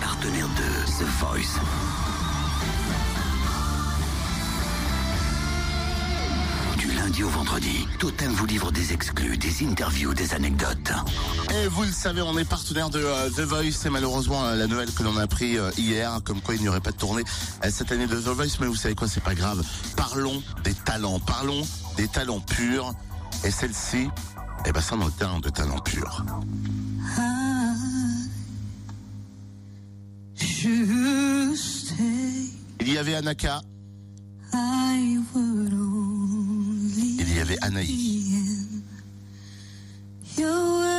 Partenaire de The Voice. Du lundi au vendredi, Totem vous livre des exclus, des interviews, des anecdotes. Et vous le savez, on est partenaire de euh, The Voice. C'est malheureusement euh, la nouvelle que l'on a appris euh, hier, comme quoi il n'y aurait pas de tournée cette année de The Voice. Mais vous savez quoi, c'est pas grave. Parlons des talents, parlons des talents purs. Et celle-ci, eh ben, c'en est un de talent pur. Il y avait Anaka, I would only il y avait Anaï. be in your way.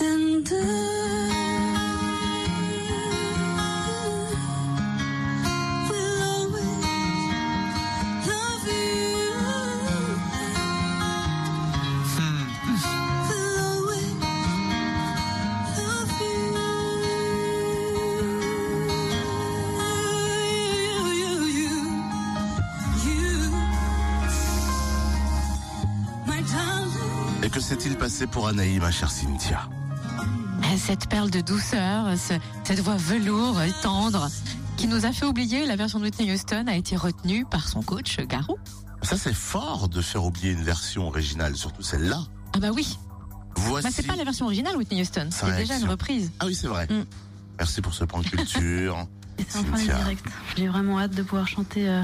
And Et que s'est-il passé pour Anaï, ma chère Cynthia Cette perle de douceur, ce- cette voix velours, et tendre, qui nous a fait oublier la version de Whitney Houston a été retenue par son coach Garou. Ça, c'est fort de faire oublier une version originale, surtout celle-là. Ah bah oui, Voici. bah, c'est pas la version originale Whitney Houston, c'est déjà une reprise. Ah oui, c'est vrai. Mm. Merci pour ce point de culture. Et c'est en fin de Cynthia. direct. J'ai vraiment hâte de pouvoir chanter euh,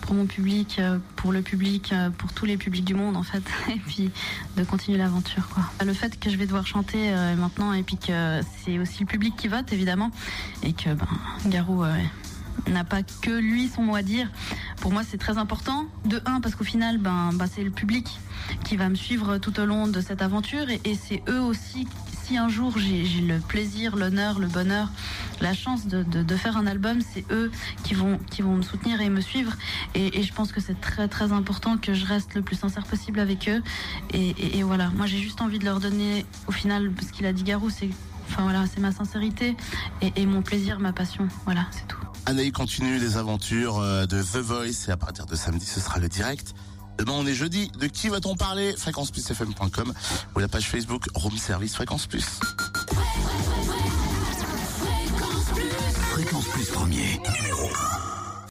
pour mon public, euh, pour le public, euh, pour tous les publics du monde en fait, et puis de continuer l'aventure quoi. Le fait que je vais devoir chanter maintenant et puis que c'est aussi le public qui vote évidemment et que ben Garou n'a pas que lui son mot à dire. Pour moi, c'est très important. De un, parce qu'au final, ben, ben, c'est le public qui va me suivre tout au long de cette aventure et, et c'est eux aussi. Si un jour j'ai le plaisir, l'honneur, le bonheur, la chance de, faire un album, c'est eux qui vont, qui vont me soutenir et me suivre. Et, je pense que c'est très très important que je reste le plus sincère possible avec eux. Et, voilà, moi j'ai juste envie de leur donner, au final, ce qu'il a dit Garou, c'est enfin voilà, c'est ma sincérité et, et mon plaisir, ma passion. Voilà, c'est tout. Anaï continue les aventures euh, de The Voice et à partir de samedi, ce sera le direct. Demain, on est jeudi. De qui va-t-on parler? Fréquenceplusfm.com ou la page Facebook Room Service Fréquence Plus. Fréquence Plus premier, numéro 1.